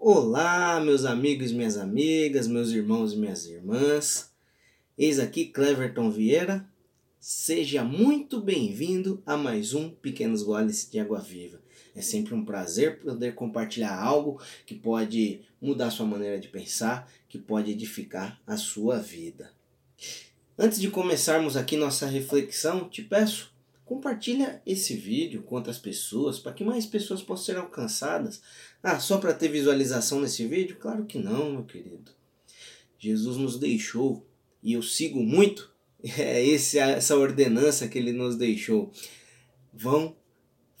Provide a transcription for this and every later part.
Olá, meus amigos e minhas amigas, meus irmãos e minhas irmãs. Eis aqui Cleverton Vieira. Seja muito bem-vindo a mais um Pequenos Goles de Água Viva. É sempre um prazer poder compartilhar algo que pode mudar sua maneira de pensar, que pode edificar a sua vida. Antes de começarmos aqui nossa reflexão, te peço Compartilha esse vídeo com outras pessoas para que mais pessoas possam ser alcançadas. Ah, só para ter visualização nesse vídeo? Claro que não, meu querido. Jesus nos deixou e eu sigo muito é essa ordenança que ele nos deixou. Vão,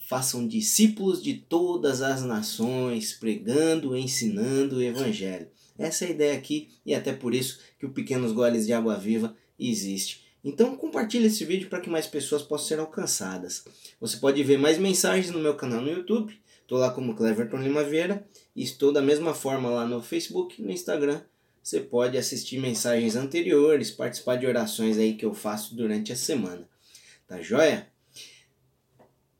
façam discípulos de todas as nações, pregando, ensinando o evangelho. Essa é a ideia aqui e até por isso que o Pequenos Goles de Água Viva existe. Então compartilhe esse vídeo para que mais pessoas possam ser alcançadas. Você pode ver mais mensagens no meu canal no YouTube. Estou lá como Cleverton Lima Vieira e estou da mesma forma lá no Facebook e no Instagram. Você pode assistir mensagens anteriores, participar de orações aí que eu faço durante a semana. Tá joia?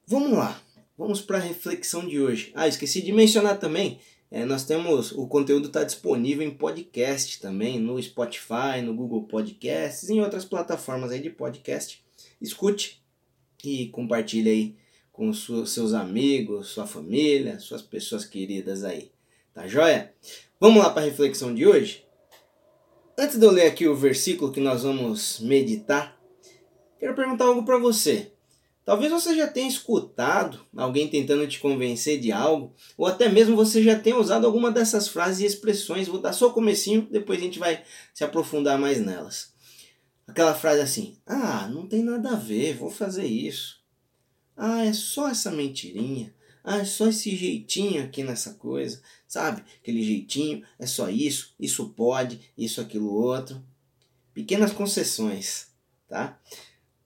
Vamos lá. Vamos para a reflexão de hoje. Ah, esqueci de mencionar também é, nós temos o conteúdo está disponível em podcast também, no Spotify, no Google Podcasts, em outras plataformas aí de podcast. Escute e compartilhe aí com seus amigos, sua família, suas pessoas queridas aí. Tá joia? Vamos lá para a reflexão de hoje? Antes de eu ler aqui o versículo que nós vamos meditar, quero perguntar algo para você. Talvez você já tenha escutado alguém tentando te convencer de algo, ou até mesmo você já tenha usado alguma dessas frases e expressões. Vou dar só o comecinho, depois a gente vai se aprofundar mais nelas. Aquela frase assim: "Ah, não tem nada a ver, vou fazer isso". "Ah, é só essa mentirinha". "Ah, é só esse jeitinho aqui nessa coisa". Sabe? Aquele jeitinho, é só isso, isso pode, isso aquilo outro. Pequenas concessões, tá?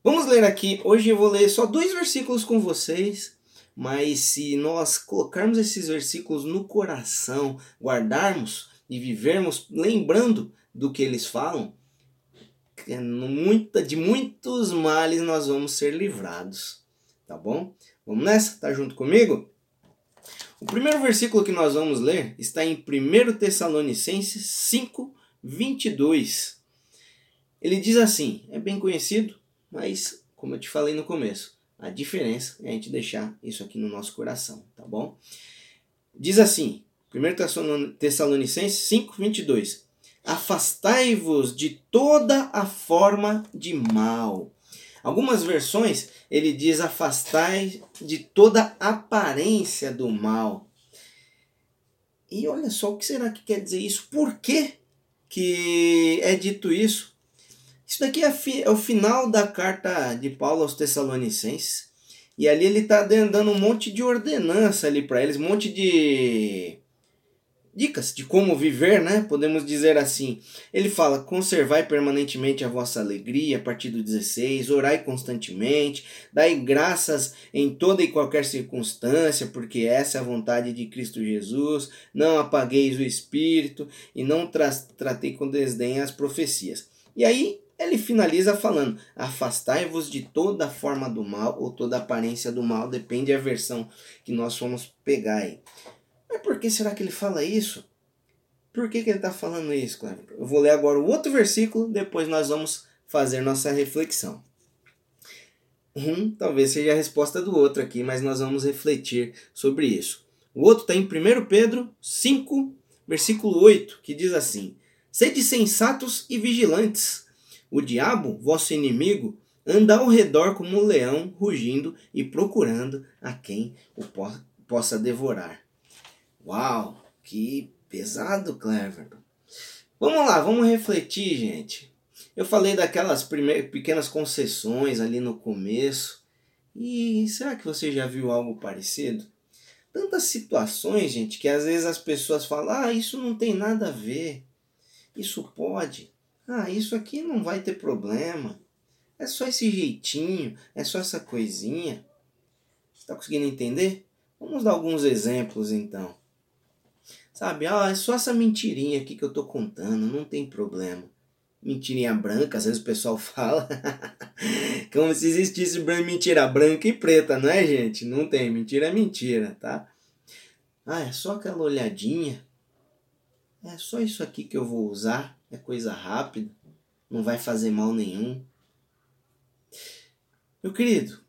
Vamos ler aqui. Hoje eu vou ler só dois versículos com vocês, mas se nós colocarmos esses versículos no coração, guardarmos e vivermos lembrando do que eles falam, de muitos males nós vamos ser livrados. Tá bom? Vamos nessa? Tá junto comigo? O primeiro versículo que nós vamos ler está em 1 Tessalonicenses 5, 22. Ele diz assim: é bem conhecido, mas, como eu te falei no começo, a diferença é a gente deixar isso aqui no nosso coração, tá bom? Diz assim, 1 Tessalonicenses 5, 22. Afastai-vos de toda a forma de mal. Algumas versões ele diz afastai de toda aparência do mal. E olha só, o que será que quer dizer isso? Por que, que é dito isso? Isso daqui é, é o final da carta de Paulo aos Tessalonicenses. E ali ele está dando um monte de ordenança ali para eles, um monte de dicas de como viver, né? Podemos dizer assim. Ele fala: conservai permanentemente a vossa alegria, a partir do 16, orai constantemente, dai graças em toda e qualquer circunstância, porque essa é a vontade de Cristo Jesus. Não apagueis o espírito e não tra tratei com desdém as profecias. E aí ele finaliza falando: Afastai-vos de toda forma do mal ou toda aparência do mal, depende da versão que nós vamos pegar aí. Mas por que será que ele fala isso? Por que, que ele está falando isso, Cleber? Eu vou ler agora o outro versículo, depois nós vamos fazer nossa reflexão. Um talvez seja a resposta do outro aqui, mas nós vamos refletir sobre isso. O outro está em 1 Pedro 5, versículo 8, que diz assim: Sede sensatos e vigilantes o diabo, vosso inimigo, anda ao redor como um leão, rugindo e procurando a quem o po possa devorar. Uau, que pesado, Clever. Vamos lá, vamos refletir, gente. Eu falei daquelas primeiras pequenas concessões ali no começo. E será que você já viu algo parecido? Tantas situações, gente, que às vezes as pessoas falam: ah, isso não tem nada a ver. Isso pode. Ah, isso aqui não vai ter problema. É só esse jeitinho, é só essa coisinha. Está conseguindo entender? Vamos dar alguns exemplos então. Sabe, ah, é só essa mentirinha aqui que eu tô contando, não tem problema. Mentirinha branca, às vezes o pessoal fala. Como se existisse mentira branca e preta, não é, gente? Não tem, mentira é mentira, tá? Ah, é só aquela olhadinha. É só isso aqui que eu vou usar, é coisa rápida, não vai fazer mal nenhum. Meu querido,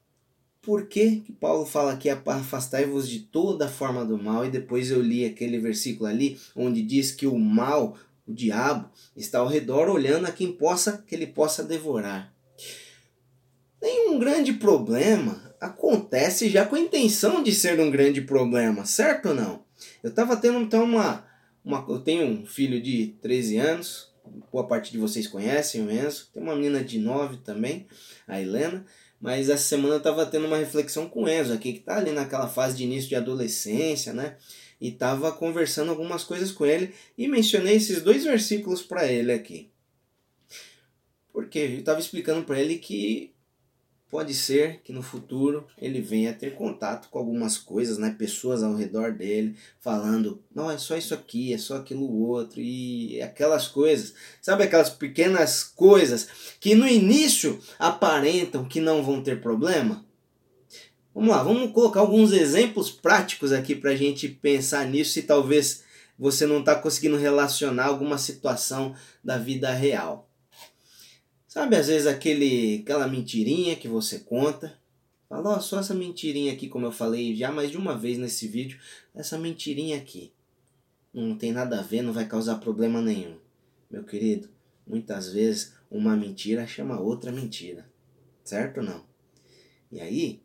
por que, que Paulo fala aqui afastai-vos de toda forma do mal e depois eu li aquele versículo ali onde diz que o mal, o diabo, está ao redor olhando a quem possa que ele possa devorar. Nenhum grande problema acontece já com a intenção de ser um grande problema, certo ou não? Eu estava tendo então uma, uma. Eu tenho um filho de 13 anos, boa parte de vocês conhecem o Enzo, tem uma menina de 9 também, a Helena. Mas essa semana eu estava tendo uma reflexão com o Enzo aqui, que está ali naquela fase de início de adolescência, né? E estava conversando algumas coisas com ele e mencionei esses dois versículos para ele aqui. Porque eu estava explicando para ele que pode ser que no futuro ele venha ter contato com algumas coisas, né, pessoas ao redor dele, falando, não, é só isso aqui, é só aquilo outro, e aquelas coisas, sabe aquelas pequenas coisas que no início aparentam que não vão ter problema? Vamos lá, vamos colocar alguns exemplos práticos aqui para a gente pensar nisso e talvez você não está conseguindo relacionar alguma situação da vida real. Sabe, às vezes aquele, aquela mentirinha que você conta. Fala, ó, só essa mentirinha aqui, como eu falei já mais de uma vez nesse vídeo. Essa mentirinha aqui. Não tem nada a ver, não vai causar problema nenhum. Meu querido, muitas vezes uma mentira chama outra mentira. Certo ou não? E aí,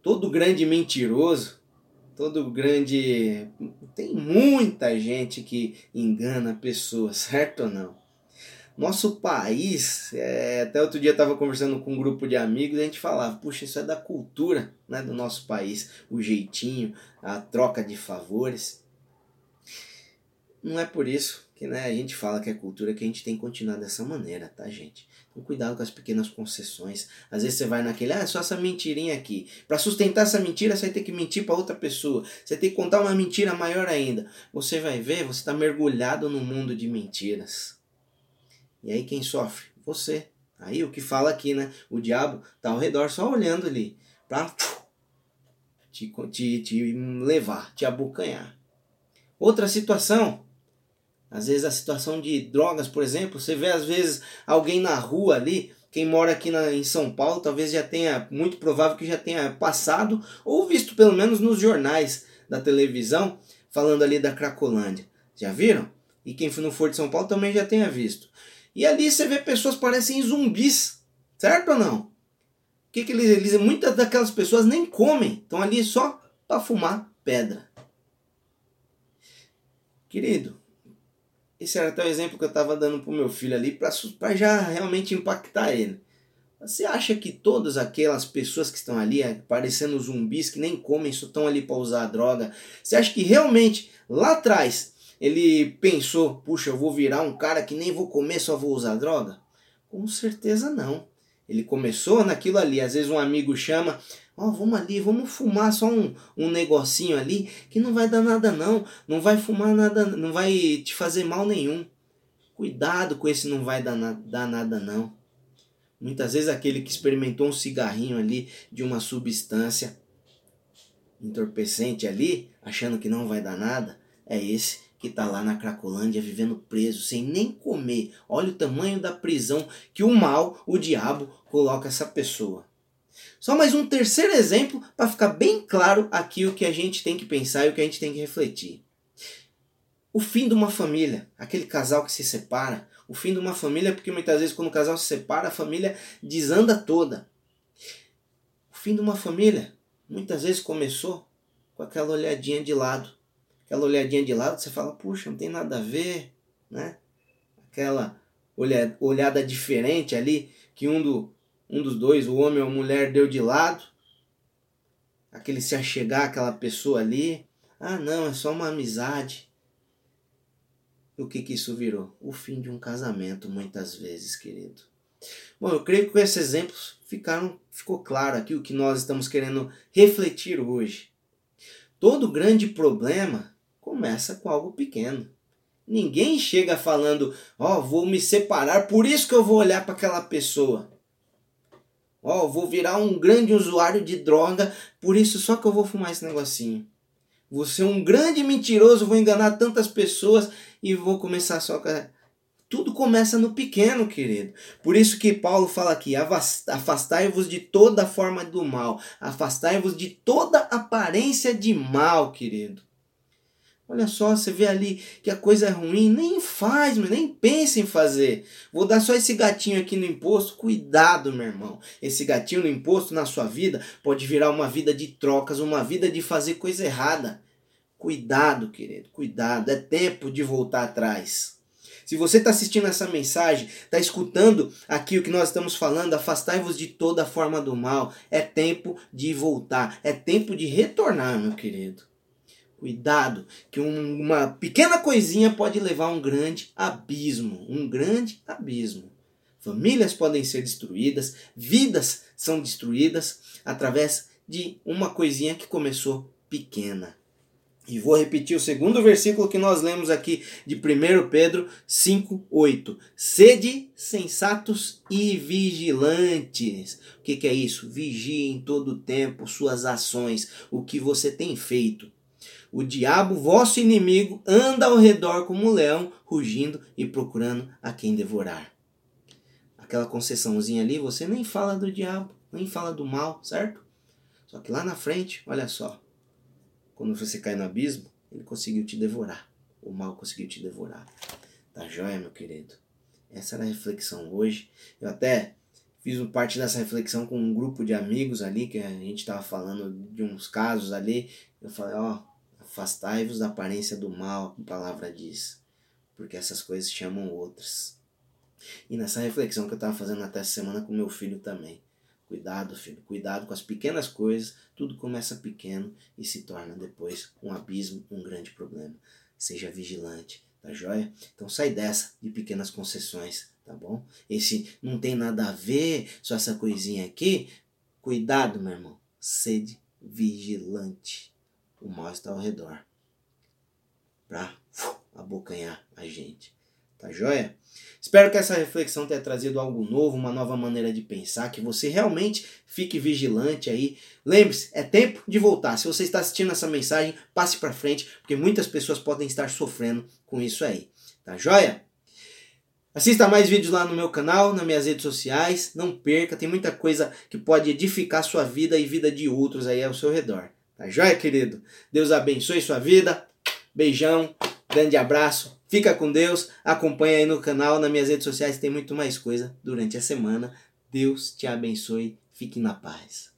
todo grande mentiroso, todo grande. Tem muita gente que engana pessoas, certo ou não? Nosso país, é, até outro dia eu estava conversando com um grupo de amigos e a gente falava, puxa, isso é da cultura né, do nosso país, o jeitinho, a troca de favores. Não é por isso que né, a gente fala que é cultura que a gente tem que continuar dessa maneira, tá, gente? Então, cuidado com as pequenas concessões. Às vezes você vai naquele, ah, só essa mentirinha aqui. Para sustentar essa mentira, você vai ter que mentir para outra pessoa. Você tem que contar uma mentira maior ainda. Você vai ver, você está mergulhado no mundo de mentiras. E aí quem sofre? Você. Aí o que fala aqui, né? O diabo tá ao redor só olhando ali para te, te, te levar, te abocanhar. Outra situação, às vezes a situação de drogas, por exemplo, você vê às vezes alguém na rua ali, quem mora aqui na, em São Paulo, talvez já tenha, muito provável que já tenha passado, ou visto pelo menos nos jornais da televisão, falando ali da Cracolândia. Já viram? E quem não for de São Paulo também já tenha visto. E ali você vê pessoas parecem zumbis, certo ou não? Que que eles, eles, muitas daquelas pessoas nem comem, estão ali só para fumar pedra. Querido, esse era até o exemplo que eu estava dando para o meu filho ali, para já realmente impactar ele. Você acha que todas aquelas pessoas que estão ali, parecendo zumbis, que nem comem, só estão ali para usar droga, você acha que realmente lá atrás ele pensou, puxa, eu vou virar um cara que nem vou comer, só vou usar droga? Com certeza não. Ele começou naquilo ali. Às vezes um amigo chama, ó, oh, vamos ali, vamos fumar só um, um negocinho ali que não vai dar nada não. Não vai fumar nada, não vai te fazer mal nenhum. Cuidado com esse não vai dar, na, dar nada não. Muitas vezes aquele que experimentou um cigarrinho ali de uma substância entorpecente ali, achando que não vai dar nada, é esse que está lá na Cracolândia vivendo preso, sem nem comer. Olha o tamanho da prisão que o mal, o diabo, coloca essa pessoa. Só mais um terceiro exemplo para ficar bem claro aqui o que a gente tem que pensar e o que a gente tem que refletir. O fim de uma família, aquele casal que se separa, o fim de uma família, porque muitas vezes quando o casal se separa, a família desanda toda. O fim de uma família, muitas vezes começou com aquela olhadinha de lado aquela olhadinha de lado, você fala, puxa, não tem nada a ver, né? Aquela olha, olhada diferente ali, que um, do, um dos dois, o homem ou a mulher, deu de lado. Aquele se achegar àquela pessoa ali. Ah, não, é só uma amizade. O que, que isso virou? O fim de um casamento, muitas vezes, querido. Bom, eu creio que com esses exemplos ficaram, ficou claro aqui o que nós estamos querendo refletir hoje. Todo grande problema começa com algo pequeno. Ninguém chega falando, ó, oh, vou me separar, por isso que eu vou olhar para aquela pessoa. Ó, oh, vou virar um grande usuário de droga, por isso só que eu vou fumar esse negocinho. Vou ser um grande mentiroso, vou enganar tantas pessoas e vou começar só com. Tudo começa no pequeno, querido. Por isso que Paulo fala aqui: afastai-vos de toda forma do mal, afastai-vos de toda aparência de mal, querido. Olha só, você vê ali que a coisa é ruim, nem faz, nem pensa em fazer. Vou dar só esse gatinho aqui no imposto. Cuidado, meu irmão. Esse gatinho no imposto na sua vida pode virar uma vida de trocas, uma vida de fazer coisa errada. Cuidado, querido, cuidado. É tempo de voltar atrás. Se você está assistindo essa mensagem, está escutando aqui o que nós estamos falando, afastai-vos de toda forma do mal. É tempo de voltar, é tempo de retornar, meu querido. Cuidado, que um, uma pequena coisinha pode levar a um grande abismo, um grande abismo. Famílias podem ser destruídas, vidas são destruídas através de uma coisinha que começou pequena. E vou repetir o segundo versículo que nós lemos aqui de 1 Pedro 5:8. Sede sensatos e vigilantes. O que, que é isso? Vigie em todo o tempo suas ações, o que você tem feito. O diabo, vosso inimigo, anda ao redor como um leão, rugindo e procurando a quem devorar. Aquela concessãozinha ali, você nem fala do diabo, nem fala do mal, certo? Só que lá na frente, olha só, quando você cai no abismo, ele conseguiu te devorar. O mal conseguiu te devorar. Tá joia, meu querido? Essa era a reflexão hoje. Eu até fiz parte dessa reflexão com um grupo de amigos ali, que a gente estava falando de uns casos ali. Eu falei, ó, Afastai-vos da aparência do mal, a palavra diz, porque essas coisas chamam outras. E nessa reflexão que eu estava fazendo até semana com meu filho também. Cuidado, filho, cuidado com as pequenas coisas, tudo começa pequeno e se torna depois um abismo, um grande problema. Seja vigilante, tá joia? Então sai dessa de pequenas concessões, tá bom? Esse não tem nada a ver, só essa coisinha aqui. Cuidado, meu irmão. Sede vigilante o mal está ao redor para abocanhar a gente. Tá joia? Espero que essa reflexão tenha trazido algo novo, uma nova maneira de pensar, que você realmente fique vigilante aí. Lembre-se, é tempo de voltar. Se você está assistindo essa mensagem, passe para frente, porque muitas pessoas podem estar sofrendo com isso aí. Tá joia? Assista mais vídeos lá no meu canal, nas minhas redes sociais. Não perca, tem muita coisa que pode edificar sua vida e vida de outros aí ao seu redor. Tá joia, querido? Deus abençoe sua vida. Beijão, grande abraço. Fica com Deus. Acompanha aí no canal, nas minhas redes sociais, tem muito mais coisa durante a semana. Deus te abençoe. Fique na paz.